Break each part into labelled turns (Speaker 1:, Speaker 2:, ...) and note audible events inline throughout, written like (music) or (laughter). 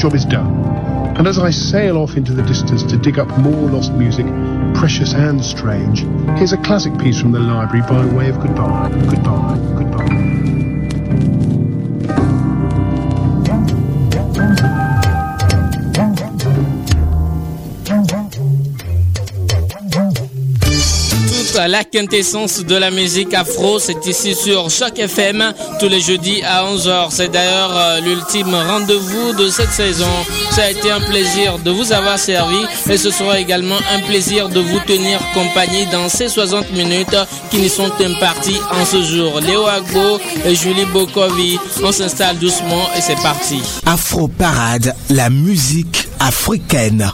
Speaker 1: job is done. And as I sail off into the distance to dig up more lost music, precious and strange, here's a classic piece from the library by way of goodbye, goodbye.
Speaker 2: la quintessence de la musique afro. C'est ici sur Choc FM tous les jeudis à 11h. C'est d'ailleurs euh, l'ultime rendez-vous de cette saison. Ça a été un plaisir de vous avoir servi et ce sera également un plaisir de vous tenir compagnie dans ces 60 minutes qui nous sont imparties en ce jour. Léo Agbo et Julie Bokovi, on s'installe doucement et c'est parti.
Speaker 3: Afro Parade, la musique africaine.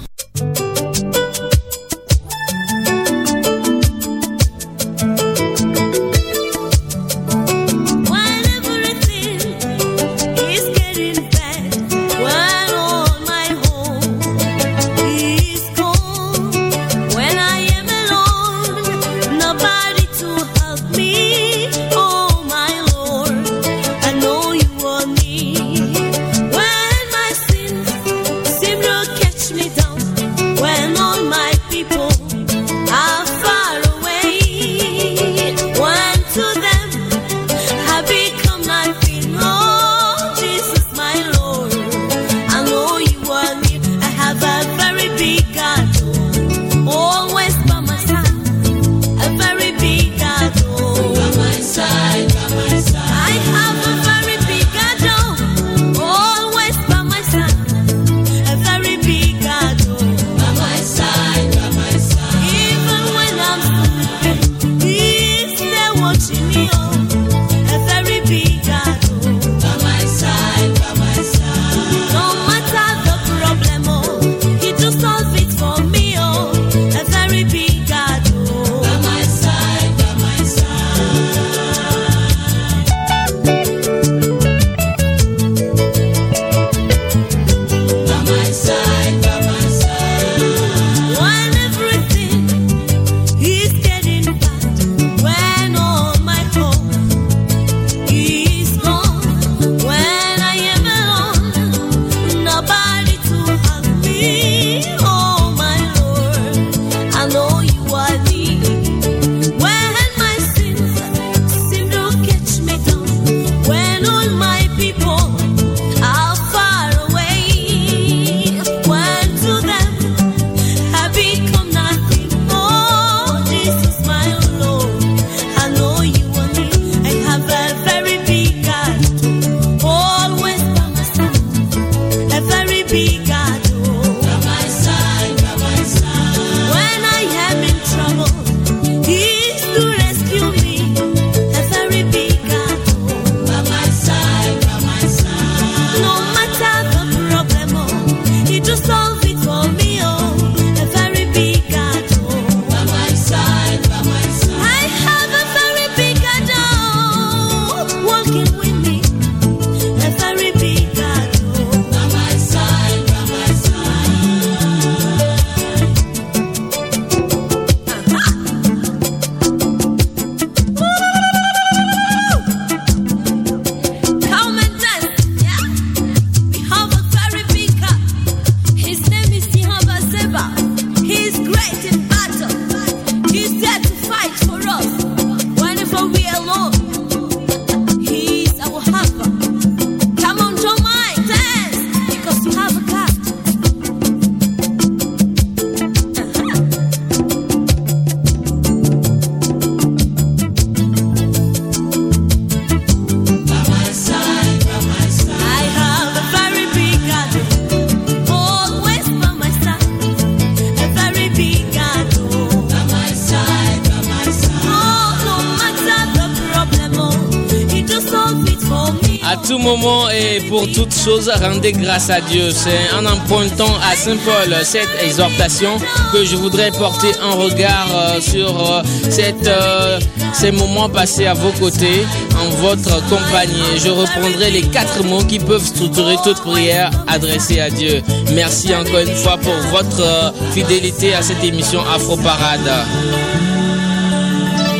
Speaker 2: Moment et pour toutes choses, rendez grâce à Dieu. C'est en empruntant à Saint Paul cette exhortation que je voudrais porter un regard euh, sur euh, cette, euh, ces moments passés à vos côtés, en votre compagnie. Je reprendrai les quatre mots qui peuvent structurer toute prière adressée à Dieu. Merci encore une fois pour votre fidélité à cette émission Afro Parade.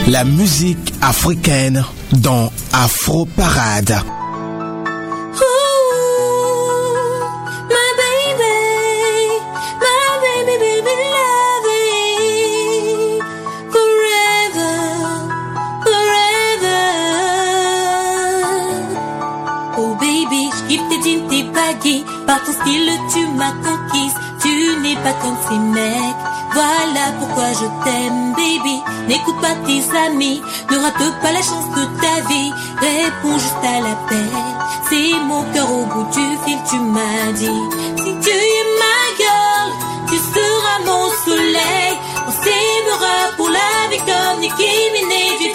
Speaker 4: La musique africaine dans Afro Parade.
Speaker 3: Par ton style tu m'as conquise. Tu n'es pas comme ces mecs. Voilà pourquoi je t'aime, baby. N'écoute pas tes amis, ne rate pas la chance de ta vie. Réponds juste à l'appel. C'est mon cœur au bout du fil, tu m'as dit. Si tu es ma girl, tu seras mon soleil. On s'aimera pour la vie comme Nicki Minaj du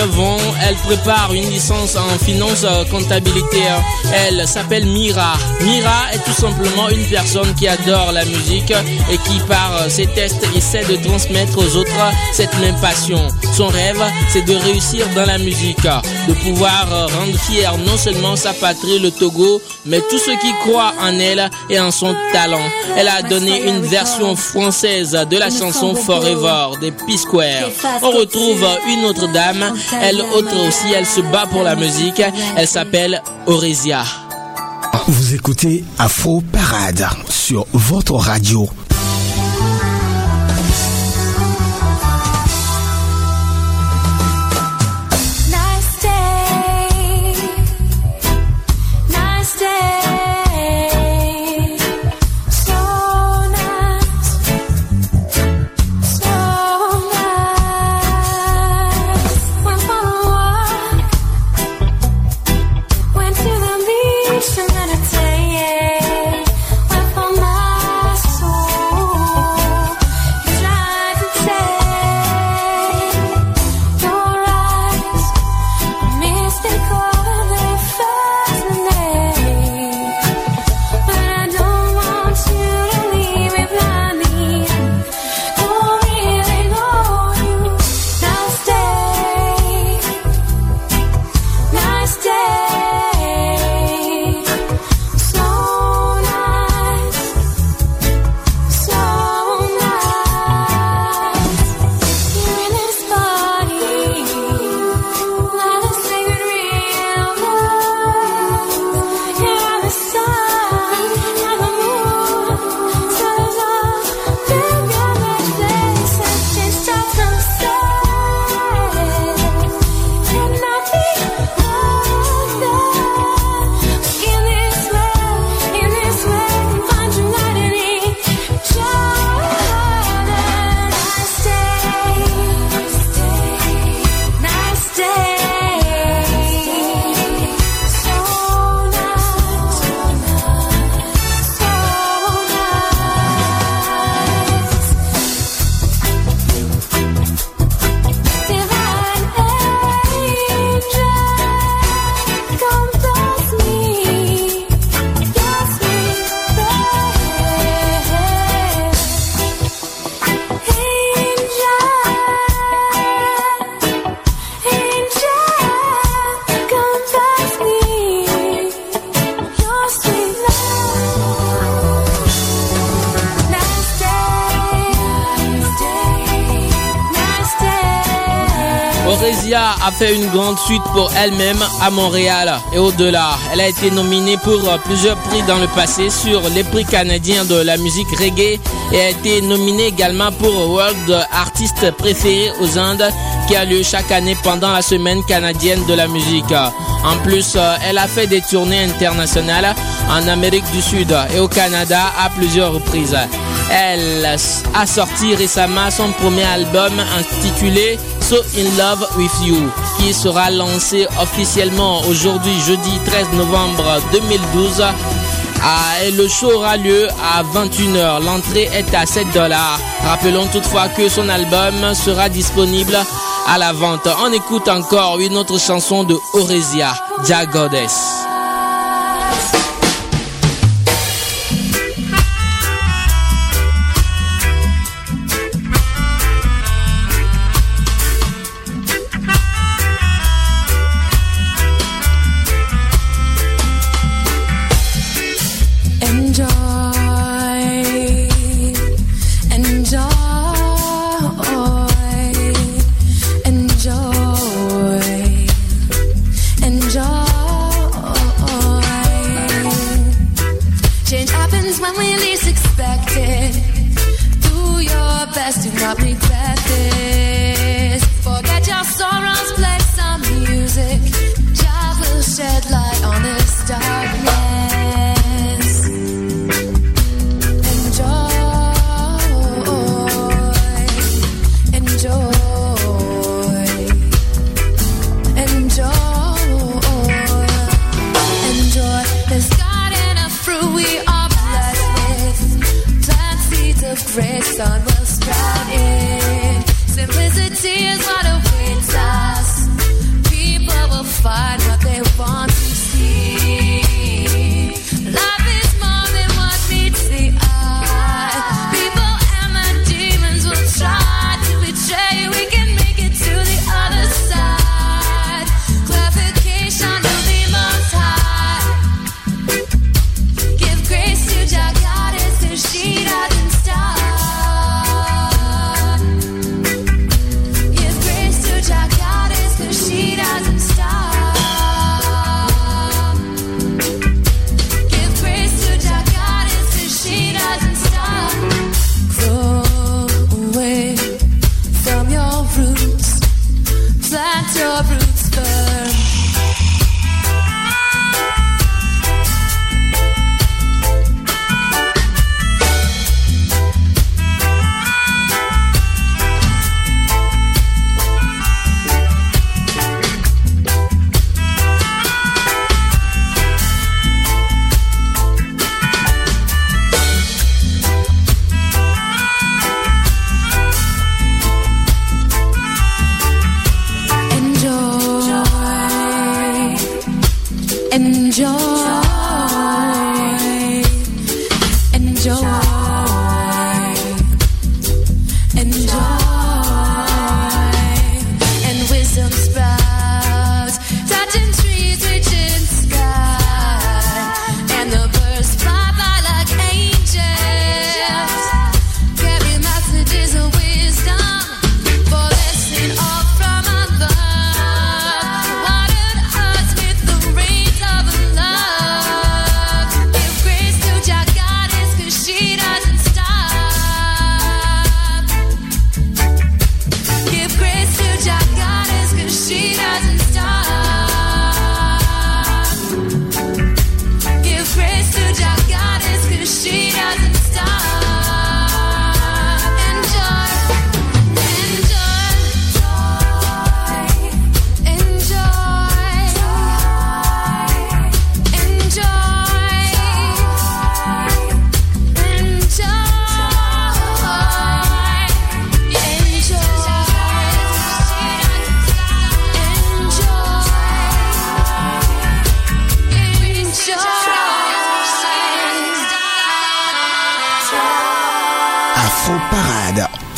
Speaker 2: a 19 ans, elle prépare une licence en finance euh, comptabilité. Elle s'appelle Mira. Mira est tout simplement une personne qui adore la musique et qui par euh, ses tests essaie de transmettre aux autres cette même passion. Son rêve, c'est de réussir dans la musique, de pouvoir euh, rendre fier non seulement sa patrie, le Togo, mais tous ceux qui croient en elle et en son talent. Elle a donné une version française de la chanson Forever des P-Square. On retrouve une autre dame, elle aussi, elle se bat pour la musique, elle s'appelle Oresia.
Speaker 4: Vous écoutez Afro Parade sur votre radio.
Speaker 5: Fait une grande suite pour elle-même à Montréal et au-delà. Elle a été nominée pour plusieurs prix dans le passé sur les prix canadiens de la musique reggae et a été nominée également pour World Artist préféré aux Indes qui a lieu chaque année pendant la semaine canadienne de la musique. En plus, elle a fait des tournées internationales en Amérique du Sud et au Canada à plusieurs reprises. Elle a sorti récemment son premier album intitulé So In Love With You sera lancé officiellement aujourd'hui jeudi 13 novembre 2012 ah, et le show aura lieu à 21h. L'entrée est à 7 dollars. Rappelons toutefois que son album sera disponible à la vente. On écoute encore une autre chanson de Oresia, Ja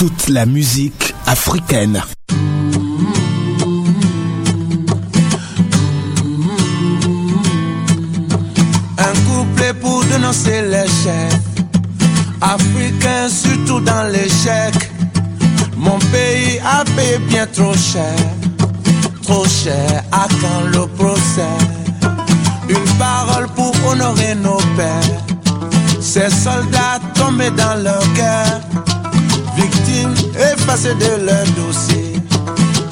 Speaker 5: Goddess.
Speaker 4: la musique africaine.
Speaker 6: Un couplet pour dénoncer l'échec. Africain, surtout dans l'échec. Mon pays a payé bien trop cher. trop cher à quand le procès? Une parole pour honorer nos pères. Ces soldats tombés dans leur cœur, victimes effacées de leur dossier,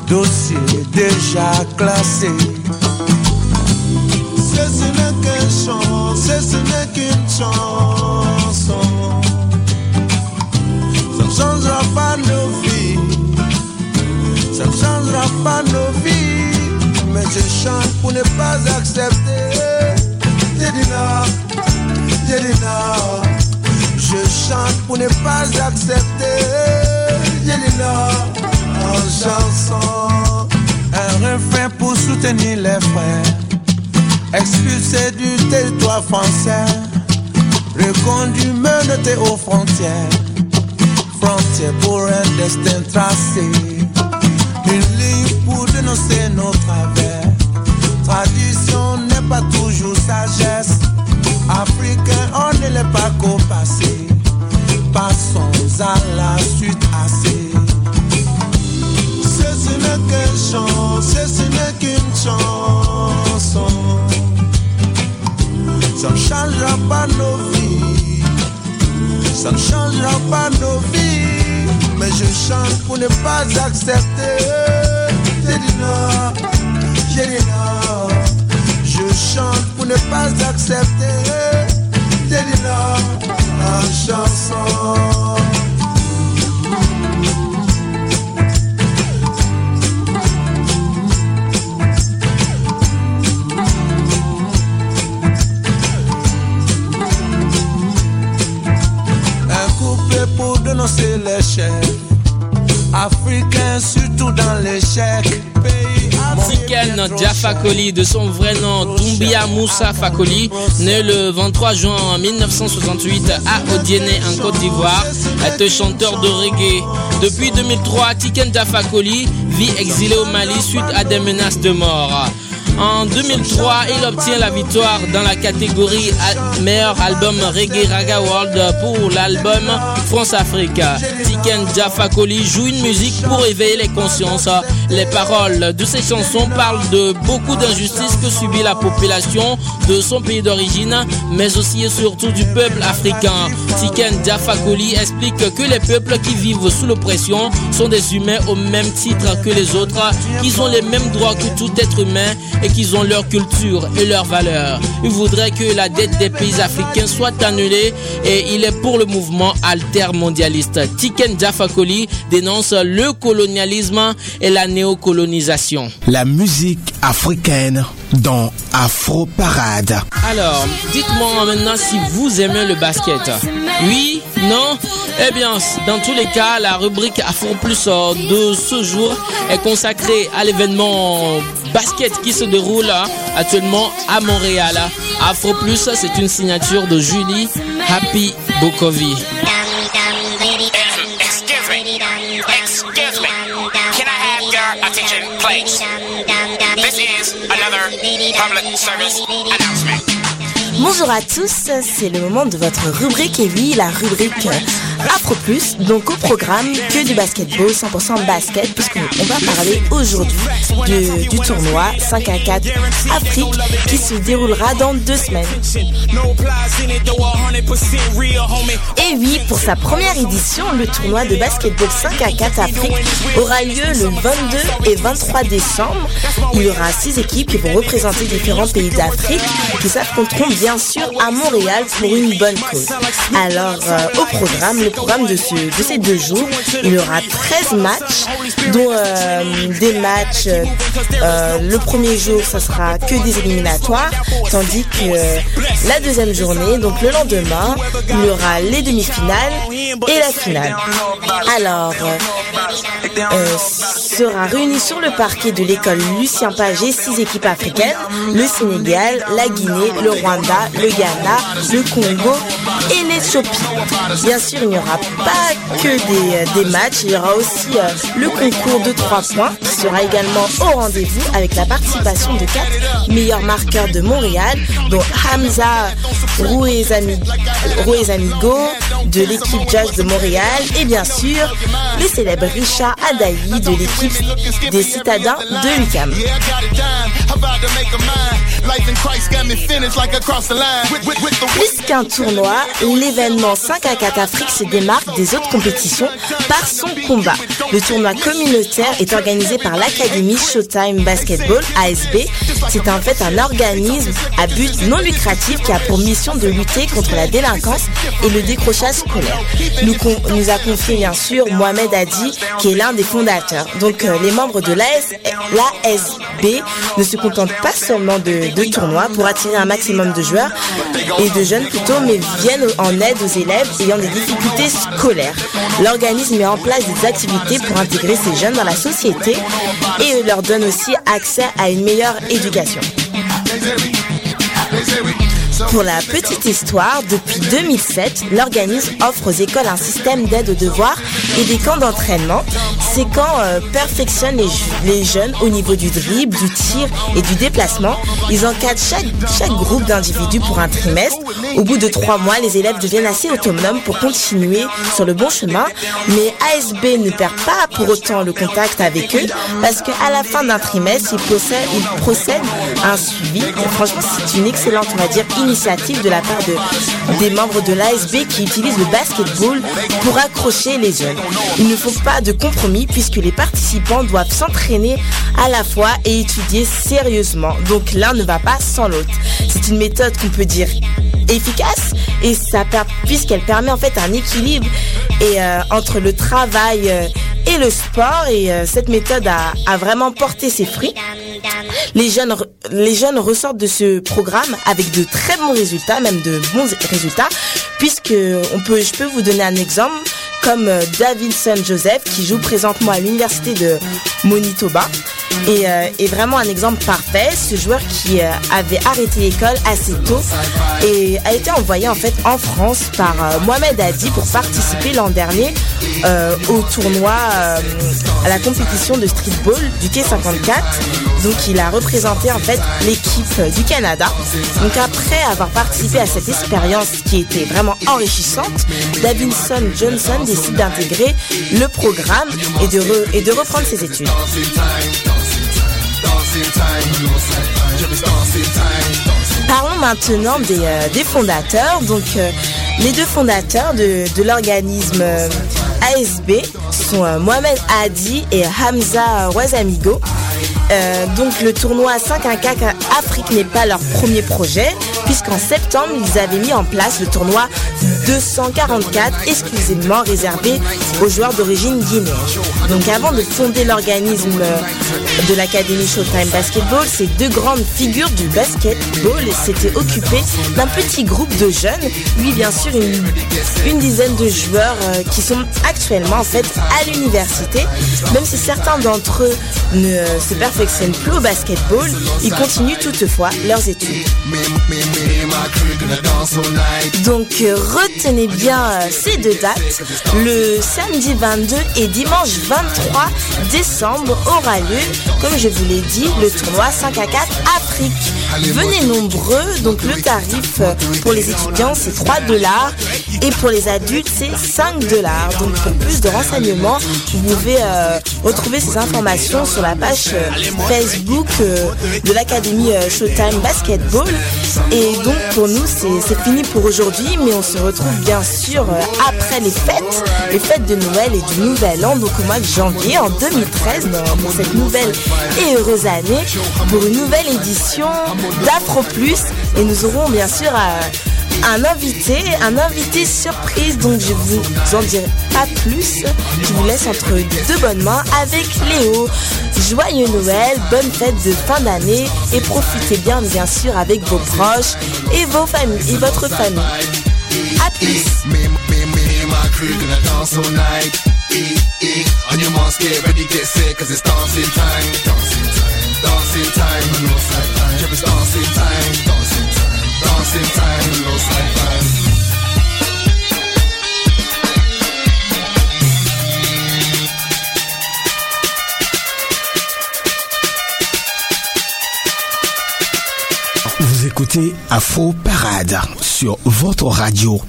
Speaker 6: dossier déjà classé. Ce n'est qu'une chanson, ce n'est qu'une chanson. Ça ne changera pas nos vies, ça ne changera pas nos vies. Mais je chante pour ne pas accepter. J'ai dit Je chante pour ne pas accepter. Non, en chanson. Un refrain pour soutenir les frères expulsés du territoire français, reconduits, menottés aux frontières, frontières pour un destin tracé, une ligne pour dénoncer nos travers. Tradition n'est pas toujours sagesse, africain on ne l'est pas qu'au passé, passons à la suite assez. Ce n'est qu'une chance, ce n'est qu'une chanson. Ça ne changera pas nos vies. Ça ne changera pas nos vies. Mais je chante pour ne pas accepter. J'ai dit non, j'ai dit non. Je chante pour ne pas accepter. J'ai dit non, en chanson. Un couplet pour dénoncer l'échec. Africain, surtout dans l'échec. Pays
Speaker 2: Tiken Jaffa Koli, de son vrai nom Doumbia Moussa Fakoli, né le 23 juin 1968 à Odiéné en Côte d'Ivoire, est chanteur de reggae. Depuis 2003, Tiken Jaffa Koli vit exilé au Mali suite à des menaces de mort. En 2003, il obtient la victoire dans la catégorie meilleur album Reggae Raga World pour l'album France Afrique. Tiken Jaffa Koli joue une musique pour éveiller les consciences. Les paroles de ses chansons parlent de beaucoup d'injustices que subit la population de son pays d'origine, mais aussi et surtout du peuple africain. Tiken Jaffa Koli explique que les peuples qui vivent sous l'oppression sont des humains au même titre que les autres, qu'ils ont les mêmes droits que tout être humain et qu'ils ont leur culture et leurs valeurs. Il voudrait que la dette des pays africains soit annulée et il est pour le mouvement altermondialiste. Tiken Jaffa Koli dénonce le colonialisme et la néocolonisation.
Speaker 4: La musique africaine dans Afro Parade.
Speaker 2: Alors, dites-moi maintenant si vous aimez le basket. Oui Non? Eh bien, dans tous les cas, la rubrique Afro Plus euh, de ce jour est consacrée à l'événement basket qui se déroule euh, actuellement à Montréal. Afro Plus, c'est une signature de Julie Happy Bokovi.
Speaker 7: Public service announcement.
Speaker 8: Bonjour à tous, c'est le moment de votre rubrique et oui, la rubrique Afro Plus, donc au programme que du basketball, 100% basket, puisqu'on va parler aujourd'hui du tournoi 5 à 4 Afrique qui se déroulera dans deux semaines. Et oui, pour sa première édition, le tournoi de basketball 5 à 4 Afrique aura lieu le 22 et 23 décembre. Il y aura six équipes qui vont représenter différents pays d'Afrique qui s'affronteront bien sûr à Montréal pour une bonne cause. Alors, euh, au programme, le programme de, ce, de ces deux jours, il y aura 13 matchs, dont euh, des matchs, euh, le premier jour, ça sera que des éliminatoires, tandis que la deuxième journée, donc le lendemain, il y aura les demi-finales et la finale. Alors, sera réuni sur le parquet de l'école Lucien Pagé six équipes africaines, le Sénégal, la Guinée, le Rwanda, le Ghana, le Congo et shopping. Bien sûr, il n'y aura pas que des, des matchs, il y aura aussi le concours de 3 points qui sera également au rendez-vous avec la participation de quatre meilleurs marqueurs de Montréal, dont Hamza Amigo de l'équipe Jazz de Montréal et bien sûr le célèbre Richard Adaï de l'équipe des citadins de l'UQAM. Plus qu'un tournoi, l'événement 5 à 4 Afrique se démarque des autres compétitions par son combat. Le tournoi communautaire est organisé par l'Académie Showtime Basketball, ASB. C'est en fait un organisme à but non lucratif qui a pour mission de lutter contre la délinquance et le décrochage scolaire. Nous, nous a confié bien sûr Mohamed Hadi, qui est l'un des fondateurs. Donc euh, les membres de l'ASB ne se contentent pas seulement de, de tournois pour attirer un maximum de joueurs et de jeunes plutôt, mais viennent en aide aux élèves ayant des difficultés scolaires. L'organisme met en place des activités pour intégrer ces jeunes dans la société et leur donne aussi accès à une meilleure éducation. Pour la petite histoire, depuis 2007, l'organisme offre aux écoles un système d'aide aux devoirs et des camps d'entraînement. Ces camps euh, perfectionnent les, les, jeunes au niveau du dribble, du tir et du déplacement. Ils encadrent chaque, chaque groupe d'individus pour un trimestre. Au bout de trois mois, les élèves deviennent assez autonomes pour continuer sur le bon chemin. Mais ASB ne perd pas pour autant le contact avec eux parce qu'à la fin d'un trimestre, ils procèdent, ils procèdent à un suivi. franchement, c'est une excellente, on va dire, initiative de la part de, des membres de l'ASB qui utilisent le basketball pour accrocher les jeunes. Il ne faut pas de compromis puisque les participants doivent s'entraîner à la fois et étudier sérieusement. Donc l'un ne va pas sans l'autre. C'est une méthode qu'on peut dire efficace et ça puisqu'elle permet en fait un équilibre euh, entre le travail euh, et le sport et euh, cette méthode a, a vraiment porté ses fruits. Les jeunes, les jeunes ressortent de ce programme avec de très bons résultats, même de bons résultats, puisque on peut, je peux vous donner un exemple comme Davidson Joseph qui joue présentement à l'université de Manitoba et euh, est vraiment un exemple parfait. Ce joueur qui euh, avait arrêté l'école assez tôt et a été envoyé en fait en France par euh, Mohamed Hadi pour participer l'an dernier au tournoi à la compétition de streetball du Quai 54. Donc il a représenté en fait l'équipe du Canada. Donc après avoir participé à cette expérience qui était vraiment enrichissante, Davinson Johnson décide d'intégrer le programme et et de reprendre ses études. Parlons maintenant des, euh, des fondateurs. Donc, euh, les deux fondateurs de, l'organisme euh, ASB sont Mohamed Hadi et Hamza Wazamigo. Euh, donc le tournoi 5 1 4 Afrique n'est pas leur premier projet, puisqu'en septembre, ils avaient mis en place le tournoi 244 exclusivement réservé aux joueurs d'origine guinéenne. Donc avant de fonder l'organisme de l'Académie Showtime Basketball, ces deux grandes figures du basketball s'étaient occupées d'un petit groupe de jeunes, lui bien sûr une, une dizaine de joueurs euh, qui sont actuellement en fait à l'université, même si certains d'entre eux ne se plus au basketball, ils continuent toutefois leurs études. Donc euh, retenez bien euh, ces deux dates. Le samedi 22 et dimanche 23 décembre aura lieu, comme je vous l'ai dit, le tournoi 5 à 4 Afrique. Venez nombreux, donc le tarif euh, pour les étudiants c'est 3 dollars et pour les adultes c'est 5 dollars. Donc pour plus de renseignements, vous pouvez retrouver ces informations sur la page Facebook euh, de l'Académie euh, Showtime Basketball. Et donc pour nous c'est fini pour aujourd'hui, mais on se retrouve bien sûr euh, après les fêtes, les fêtes de Noël et du Nouvel An, donc au mois de janvier en 2013, dans, pour cette nouvelle et heureuse année, pour une nouvelle édition d'Afro Plus. Et nous aurons bien sûr euh, un invité, un invité surprise, donc je vous en dirai pas plus. Je vous laisse entre deux bonnes mains avec Léo. Joyeux Noël, bonne fête de fin d'année et profitez bien bien sûr avec vos proches et vos familles et votre famille.
Speaker 9: Vous
Speaker 4: écoutez Afro Parade sur votre radio.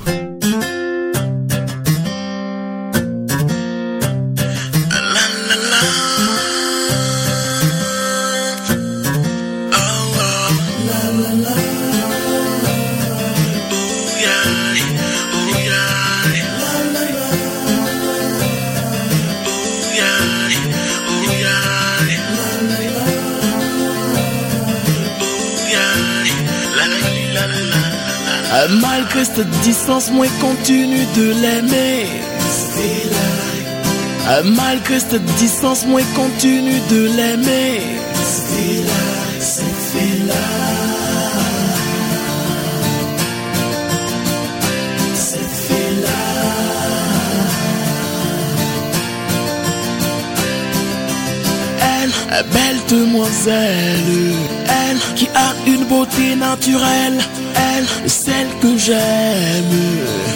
Speaker 10: Cette distance, moi continue de l'aimer. Malgré cette distance, moi continue de l'aimer. C'est fait là. C'est fait là. Elle, belle demoiselle, elle qui a une beauté naturelle que j'aime.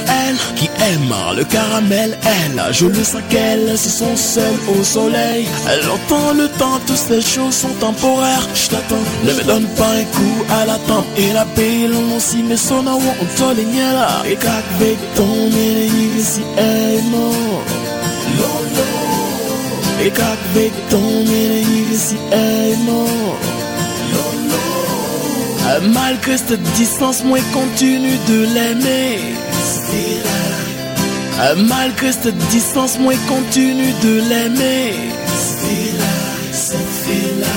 Speaker 10: Elle qui aime le caramel, elle, je le sais qu'elle se sent seule au soleil. Elle entend le temps, toutes ces choses sont temporaires. Je t'attends, ne me donne pas un coup à la tempe. Et la paix, l'on si me sonne à on t'olignera. Et qu'avec ton mérite, si elle non. Et qu'avec ton mérite, si non. Malgré cette distance, moi continue de l'aimer. Malgré cette distance, moi continue de l'aimer. C'est fait là.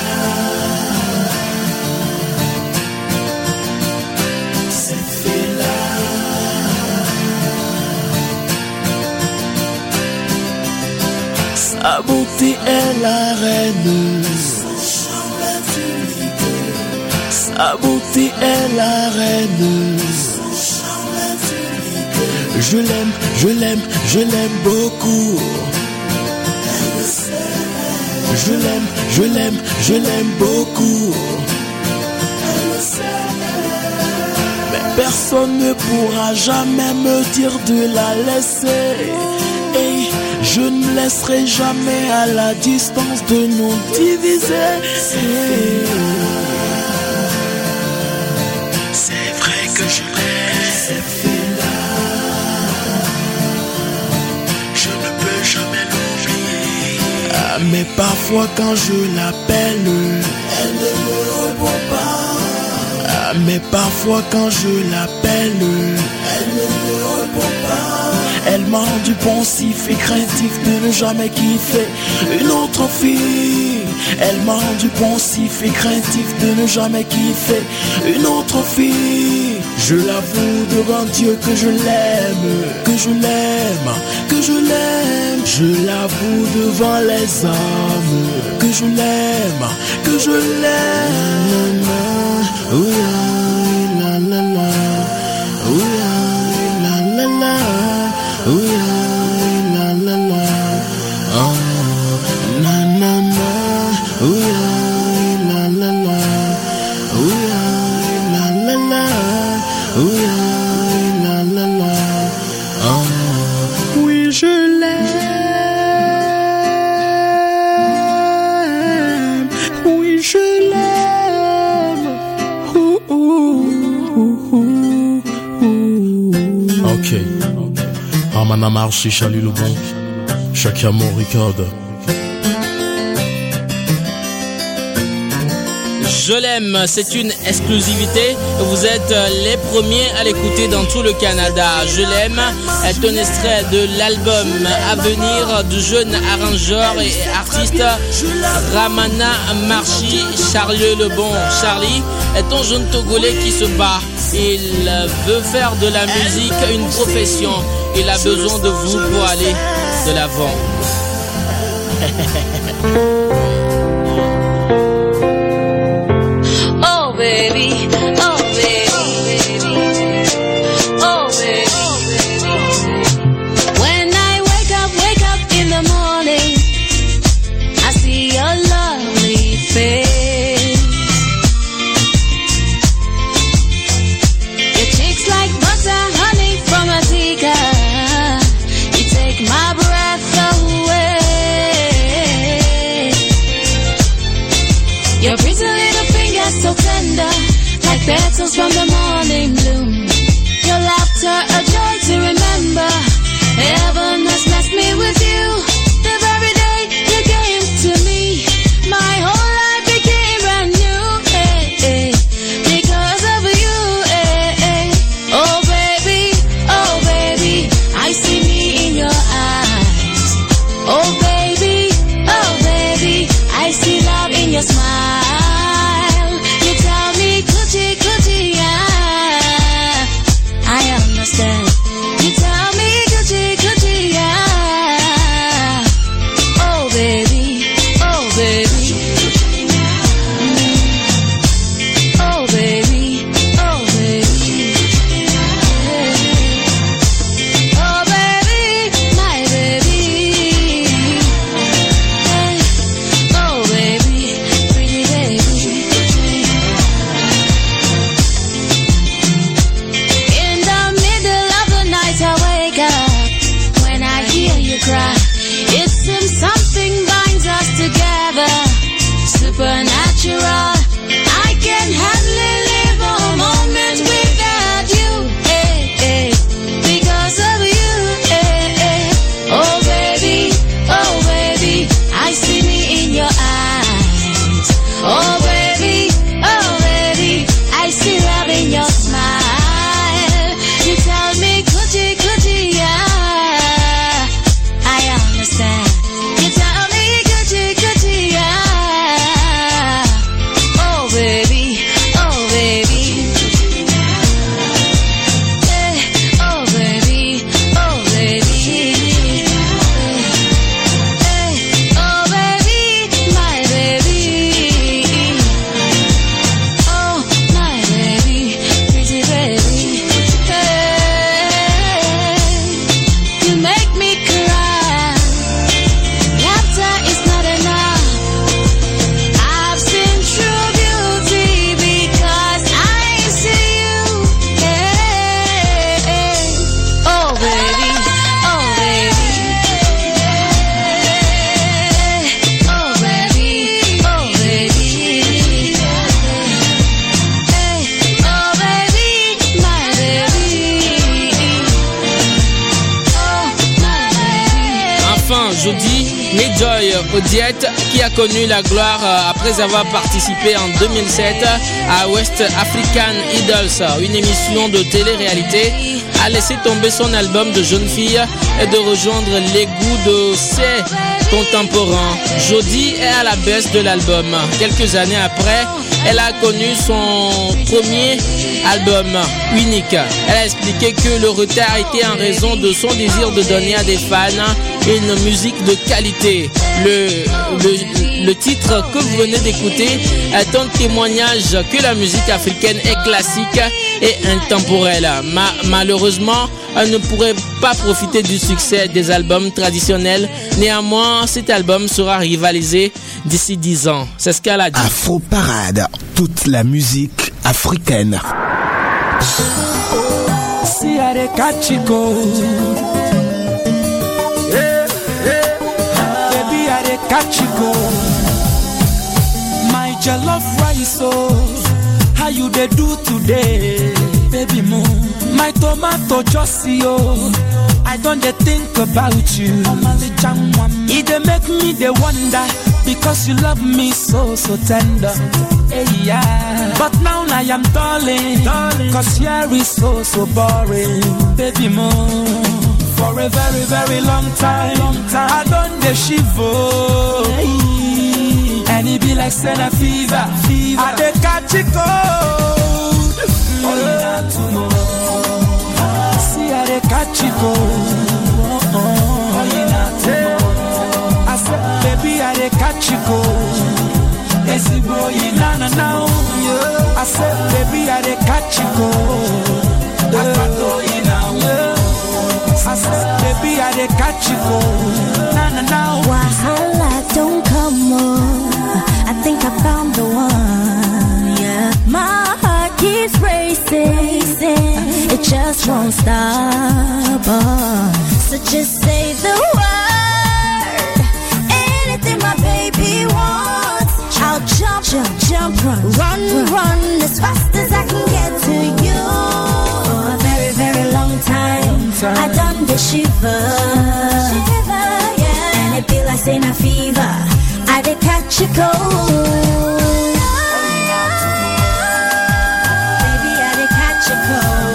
Speaker 10: C'est fait là. Sa beauté est la reine. Sa beauté est la reine. Je l'aime, je l'aime, je l'aime beaucoup. Je l'aime, je l'aime, je l'aime beaucoup. Mais personne ne pourra jamais me dire de la laisser. Et je ne laisserai jamais à la distance de nous diviser. Mais parfois quand je l'appelle, elle ne me répond pas. Mais parfois quand je l'appelle, elle ne me répond pas. Elle m'a rendu pensif et craintif de ne jamais kiffer une autre fille. Elle m'a rendu pensif et craintif de ne jamais kiffer une autre fille. Je l'avoue devant Dieu que je l'aime, que je l'aime, que je l'aime. Je l'avoue devant les hommes, que je l'aime, que je l'aime.
Speaker 11: Amana Marchi, Chalut le bon. Chacun mon record.
Speaker 2: Je l'aime, c'est une exclusivité. Vous êtes les premiers à l'écouter dans tout le Canada. Je l'aime est un extrait de l'album à venir du jeune arrangeur et artiste Ramana Marchi Charlie Lebon. Charlie est un jeune Togolais qui se bat. Il veut faire de la musique une profession. Il a besoin de vous pour aller de l'avant. (laughs)
Speaker 5: Oh baby,
Speaker 2: connu la gloire euh, après avoir participé en 2007 à West African Idols, une émission de télé-réalité, a laissé tomber son album de jeune fille et de rejoindre les goûts de ses contemporains. Jody est à la baisse de l'album. Quelques années après, elle a connu son premier album unique. Elle a expliqué que le retard était en raison de son désir de donner à des fans une musique de qualité. Le, le, titre que vous venez d'écouter est un témoignage que la musique africaine est classique et intemporelle. malheureusement, elle ne pourrait pas profiter du succès des albums traditionnels. Néanmoins, cet album sera rivalisé d'ici 10 ans. C'est ce qu'elle a dit.
Speaker 4: Afro Parade, toute la musique africaine.
Speaker 12: Catch you go. My jollof rice, oh, how you they do today, baby moon? My tomato just oh, I don't they think about you. It they make me they wonder because you love me so so tender. Hey, yeah. But now I am darling, darling, cause here is so so boring, baby moon for a very, very long time. Long time. I done the shivo. Hey. And it be like Senna fever. fever. I dey catch it cold. Oh. See, I dey catch it cold. Oh, oh. yeah, I said, baby, I dey catch it cold. Esi boy, na na na. I said, baby, I dey catch it cold. Yeah. Baby, I dey catch you cold. Na na na.
Speaker 13: Wahala don't come on. I think I found the one. Yeah, my heart keeps racing. It just won't stop. Oh. So just say the word. Anything my baby wants, I'll jump, jump, jump, run, run, run, run as fast as I can get to you. Time. I done the shiver, shiver, yeah. And it be like saying a fever. I did catch a cold. Baby, I did catch a cold,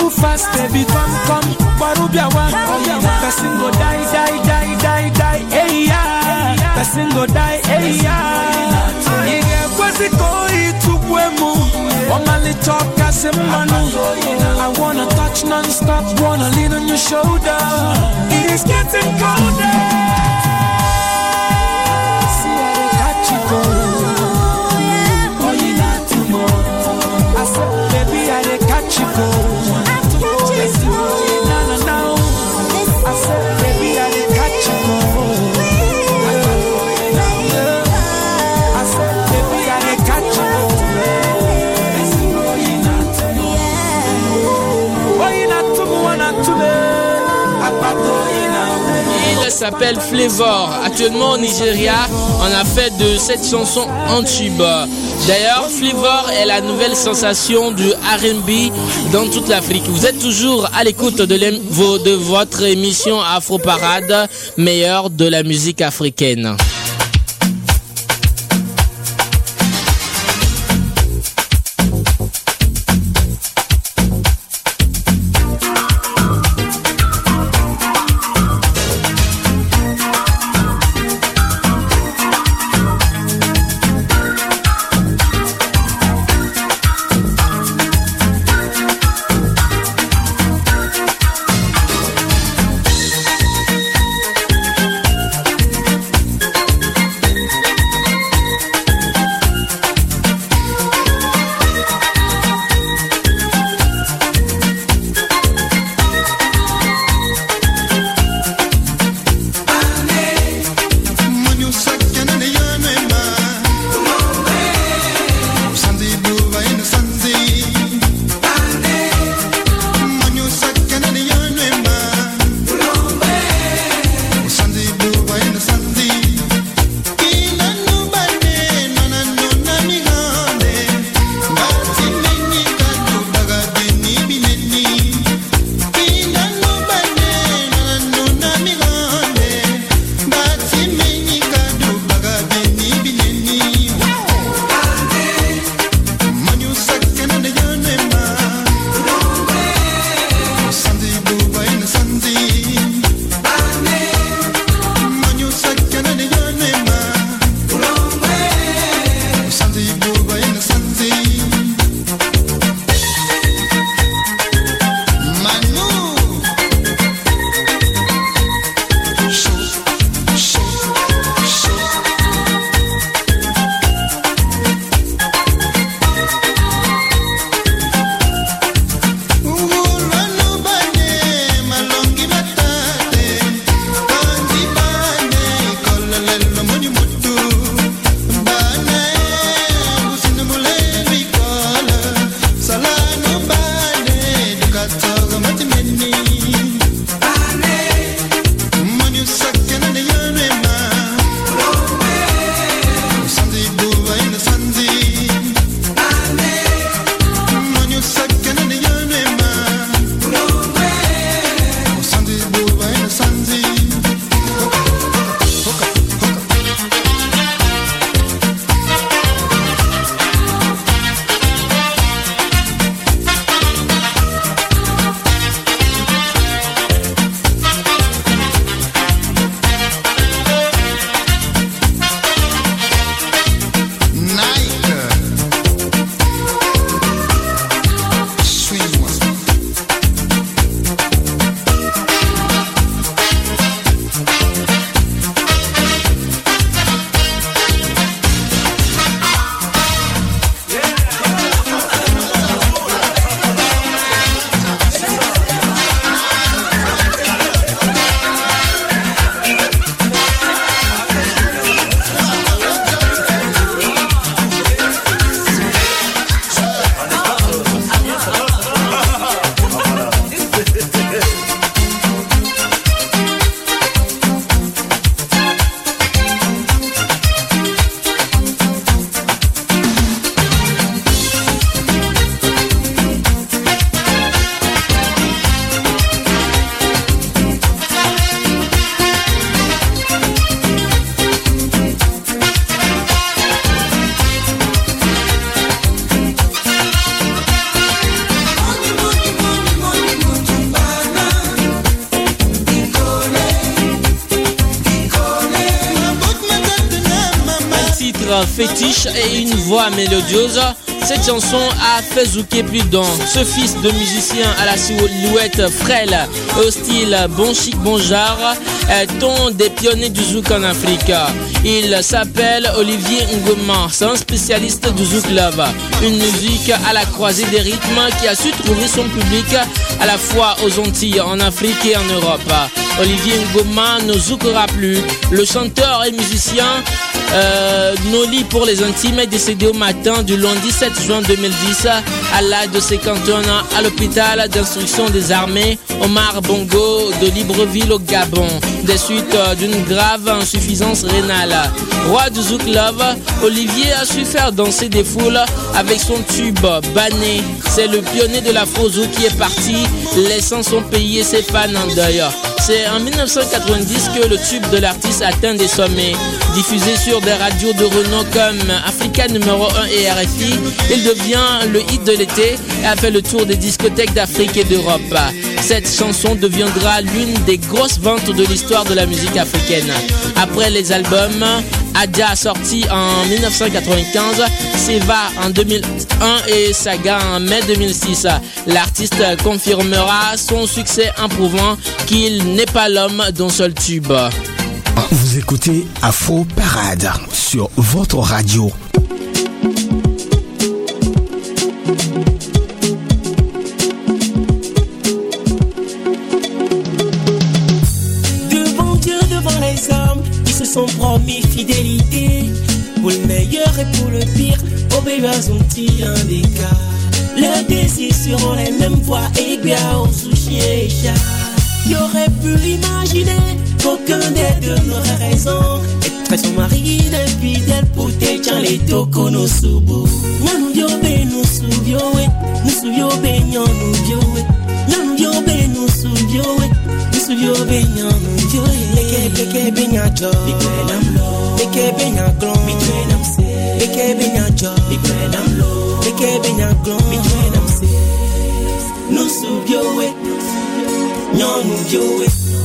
Speaker 12: so fast. Baby, come, come. Barubia one. Oh, Person go die, die, die, die, die. Hey, yeah. Person go die, hey, yeah. Ige kwezi koi tugwemu. Omali choka semanu. I wanna touch non-stop. Wanna lean on your shoulder. It is getting colder.
Speaker 2: S'appelle Flavor. Actuellement au Nigeria, on a fait de cette chanson un tube. D'ailleurs, Flavor est la nouvelle sensation du R&B dans toute l'Afrique. Vous êtes toujours à l'écoute de, de votre émission Afro Parade, meilleure de la musique africaine. Mélodieuse. Cette chanson a fait zouker plus d'un. Ce fils de musicien à la silhouette frêle au style bon chic bon genre est un des pionniers du zouk en Afrique. Il s'appelle Olivier Ngoma, c'est un spécialiste du zouk love, une musique à la croisée des rythmes qui a su trouver son public à la fois aux Antilles, en Afrique et en Europe. Olivier Ngoma ne zoukera plus. Le chanteur et musicien euh, Noli pour les intimes est décédé au matin du lundi 7 juin 2010 à l'âge de 51 ans à l'hôpital d'instruction des armées Omar Bongo de Libreville au Gabon des suites euh, d'une grave insuffisance rénale. Roi du Zouk Love, Olivier a su faire danser des foules avec son tube Bané. C'est le pionnier de la Zouk qui est parti, laissant son pays et ses fans en deuil. C'est en 1990 que le tube de l'artiste atteint des sommets. Diffusé sur des radios de renom comme Africa numéro 1 et RFI, il devient le hit de l'été et a fait le tour des discothèques d'Afrique et d'Europe. Cette chanson deviendra l'une des grosses ventes de l'histoire de la musique africaine. Après les albums, Adja sorti en 1995, Seva en 2001 et Saga en mai 2006. L'artiste confirmera son succès en prouvant qu'il n'est pas l'homme d'un seul tube.
Speaker 4: Vous écoutez Afro Parade sur votre radio.
Speaker 14: Devant Dieu, devant les hommes, ils se sont promis fidélité. Pour le meilleur et pour le pire, bébé ont-ils un écart. Leurs désirs seront les mêmes voix et bien au sushi et chat. Qui aurait pu imaginer qu'aucun des deux n'aurait raison. Être son mari infidèle pour te les toko no subu. Nyanu yo be no subyo we, no subyo be nyanu yo we. Nyanu yo be no subyo we, no subyo be nyanu yo we. Beke beke be nyajo, beke nam lo. Beke be nyaglon, beke nam se. Beke be nyajo, beke nam lo. Beke be nyaglon, beke nam se. Nyanu yo we.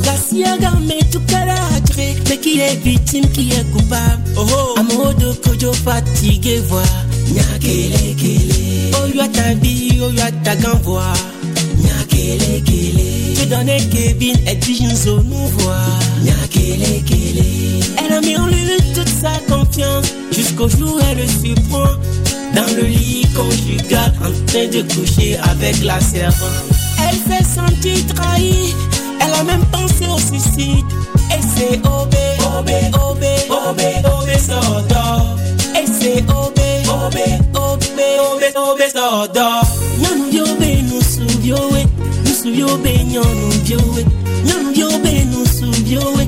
Speaker 14: Gasiaga me tukarajre Mais qui est victime, qui est coupable? Oh oh. Amodo kojo fatigué voix. Nyakele kele. Oyo tabi, oyo tagan voix. Nyakele kele. Tu donnes Kevin et Dijinzo nous voix. Nyakele kele. Elle a mis en lui toute sa confiance. Jusqu'au jour elle le surprend. Dans le lit conjugal En train de coucher avec la servante Elle s'est sentie trahie elle a même pensé au suicide. Et c'est Obé, Obé, Obé, Obé, Obé, Sodo. Et c'est Obé, Obé, Obé, Obé, Obé, Sodo. Nyanu. Nyanu Diobé nous soubioé,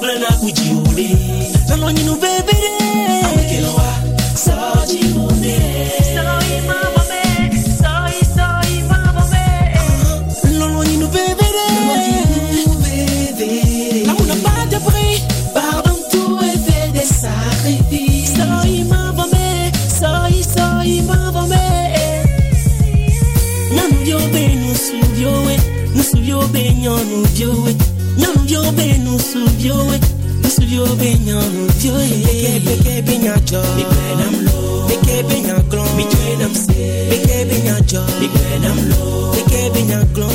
Speaker 14: bala na kujiule. Nalonyinu bebere i'm vyobenya vyo bikebenya jo your lo bikebenya glon bitwenam se bikebenya jo bikwenam lo
Speaker 2: bikebenya glon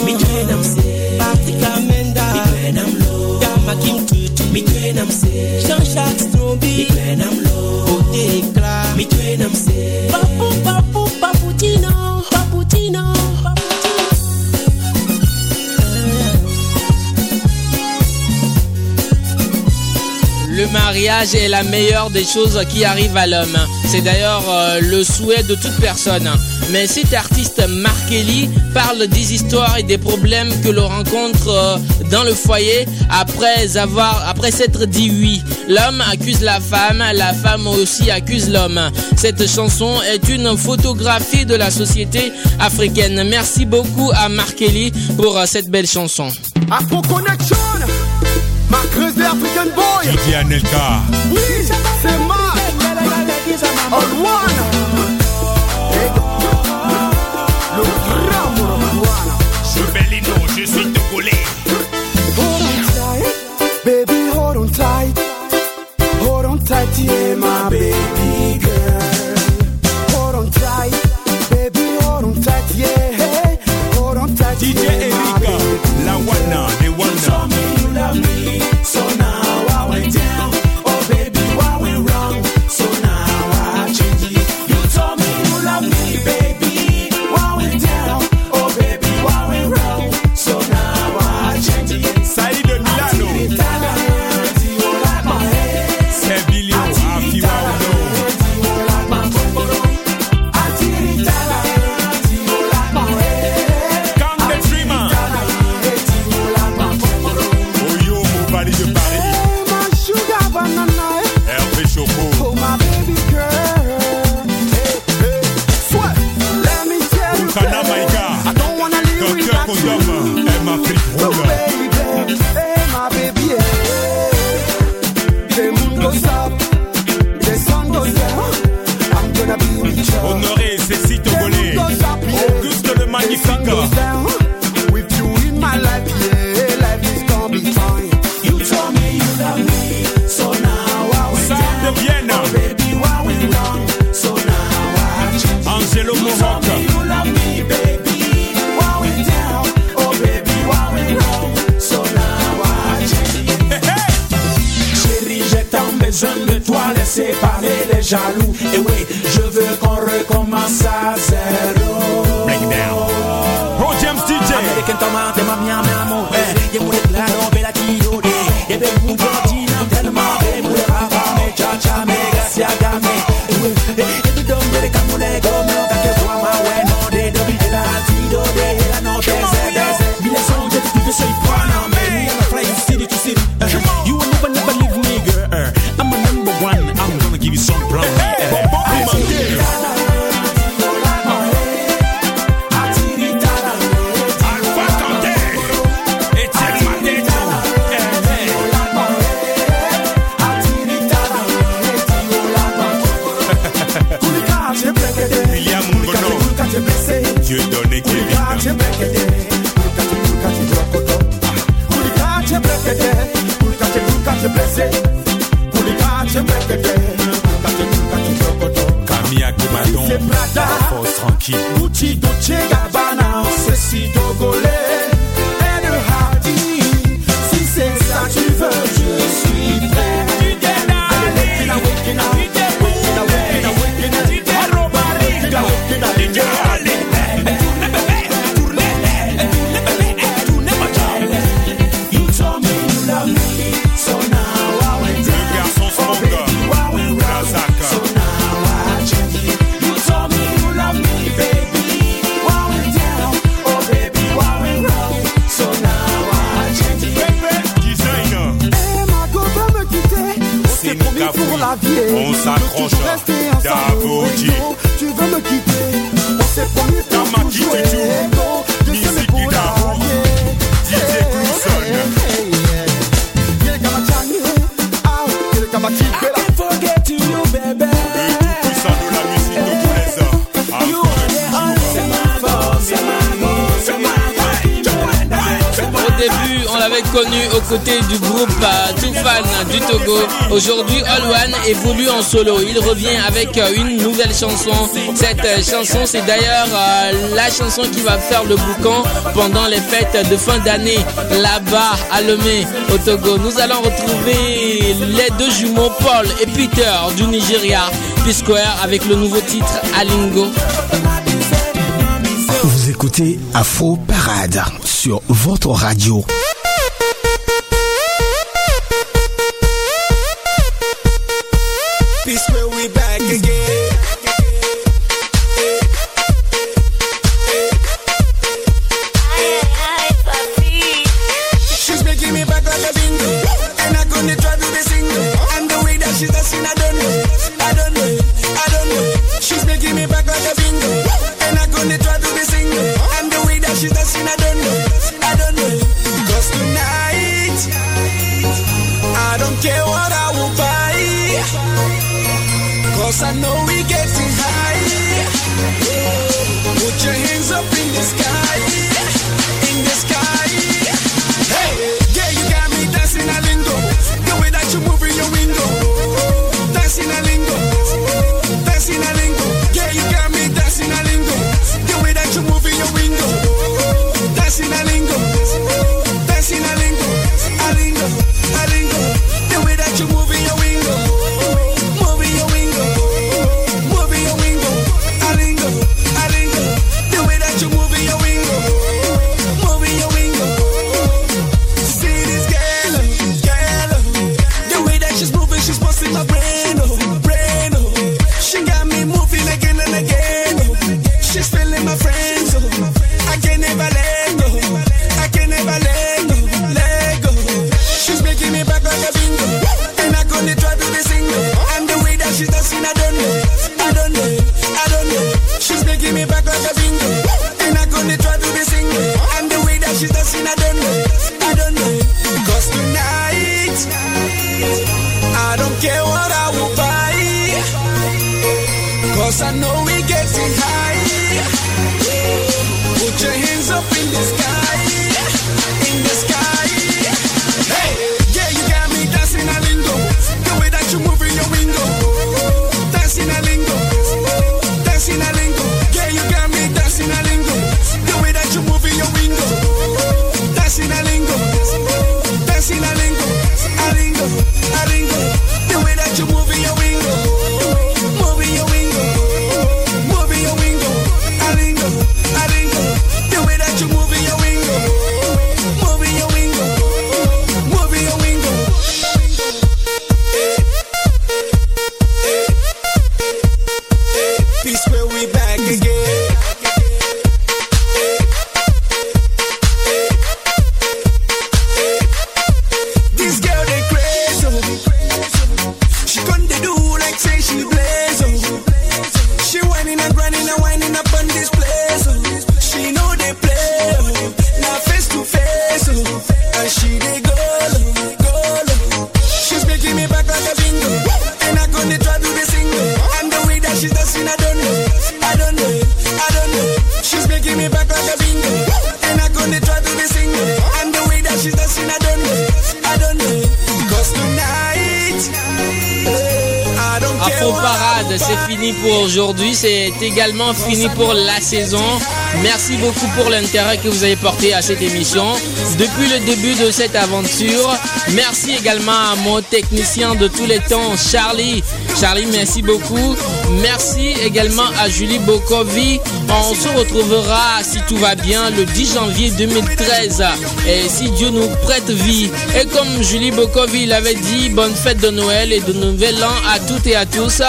Speaker 2: est la meilleure des choses qui arrivent à l'homme. C'est d'ailleurs euh, le souhait de toute personne. Mais cet artiste Markelly parle des histoires et des problèmes que l'on rencontre euh, dans le foyer après avoir, après s'être dit oui. L'homme accuse la femme, la femme aussi accuse l'homme. Cette chanson est une photographie de la société africaine. Merci beaucoup à Markelly pour euh, cette belle chanson.
Speaker 15: Marc Creuset, African Boy.
Speaker 12: Didier Anelka.
Speaker 15: Oui, c'est Marc. On one. Le grand Mourou
Speaker 12: Je suis Togolais.
Speaker 2: solo. Il revient avec euh, une nouvelle chanson. Cette euh, chanson, c'est d'ailleurs euh, la chanson qui va faire le boucan pendant les fêtes de fin d'année là-bas à Lomé, au Togo. Nous allons retrouver les deux jumeaux Paul et Peter du Nigeria, P-Square avec le nouveau titre Alingo.
Speaker 4: Vous écoutez Afro Parade sur votre radio.
Speaker 15: me sing you. And the way that she dancing, I don't know. I don't know. Cause tonight, I don't care what I will buy. Cause I know we
Speaker 2: getting
Speaker 15: high.
Speaker 2: Put your hands up in the sky. Fini pour la saison. Merci beaucoup pour l'intérêt que vous avez porté à cette émission depuis le début de cette aventure. Merci également à mon technicien de tous les temps, Charlie. Charlie, merci beaucoup. Merci également à Julie Bokovi. On se retrouvera, si tout va bien, le 10 janvier 2013. Et si Dieu nous prête vie. Et comme Julie Bokovi l'avait dit, bonne fête de Noël et de Nouvel An à toutes et à tous.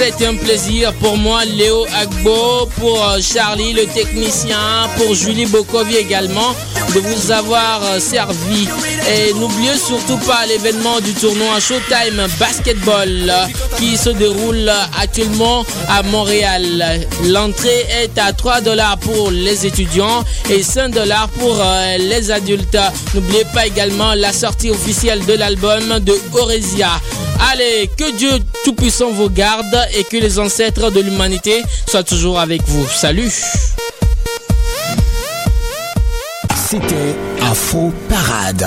Speaker 2: Été un plaisir pour moi, Léo Agbo, pour euh, Charlie, le technicien, pour Julie Bokovi également, de vous avoir euh, servi. Et n'oubliez surtout pas l'événement du tournoi Showtime Basketball euh, qui se déroule actuellement à Montréal. L'entrée est à 3 dollars pour les étudiants et 5 dollars pour les adultes. N'oubliez pas également la sortie officielle de l'album de Oresia. Allez, que Dieu Tout-Puissant vous garde et que les ancêtres de l'humanité soient toujours avec vous. Salut
Speaker 4: C'était Afro Parade.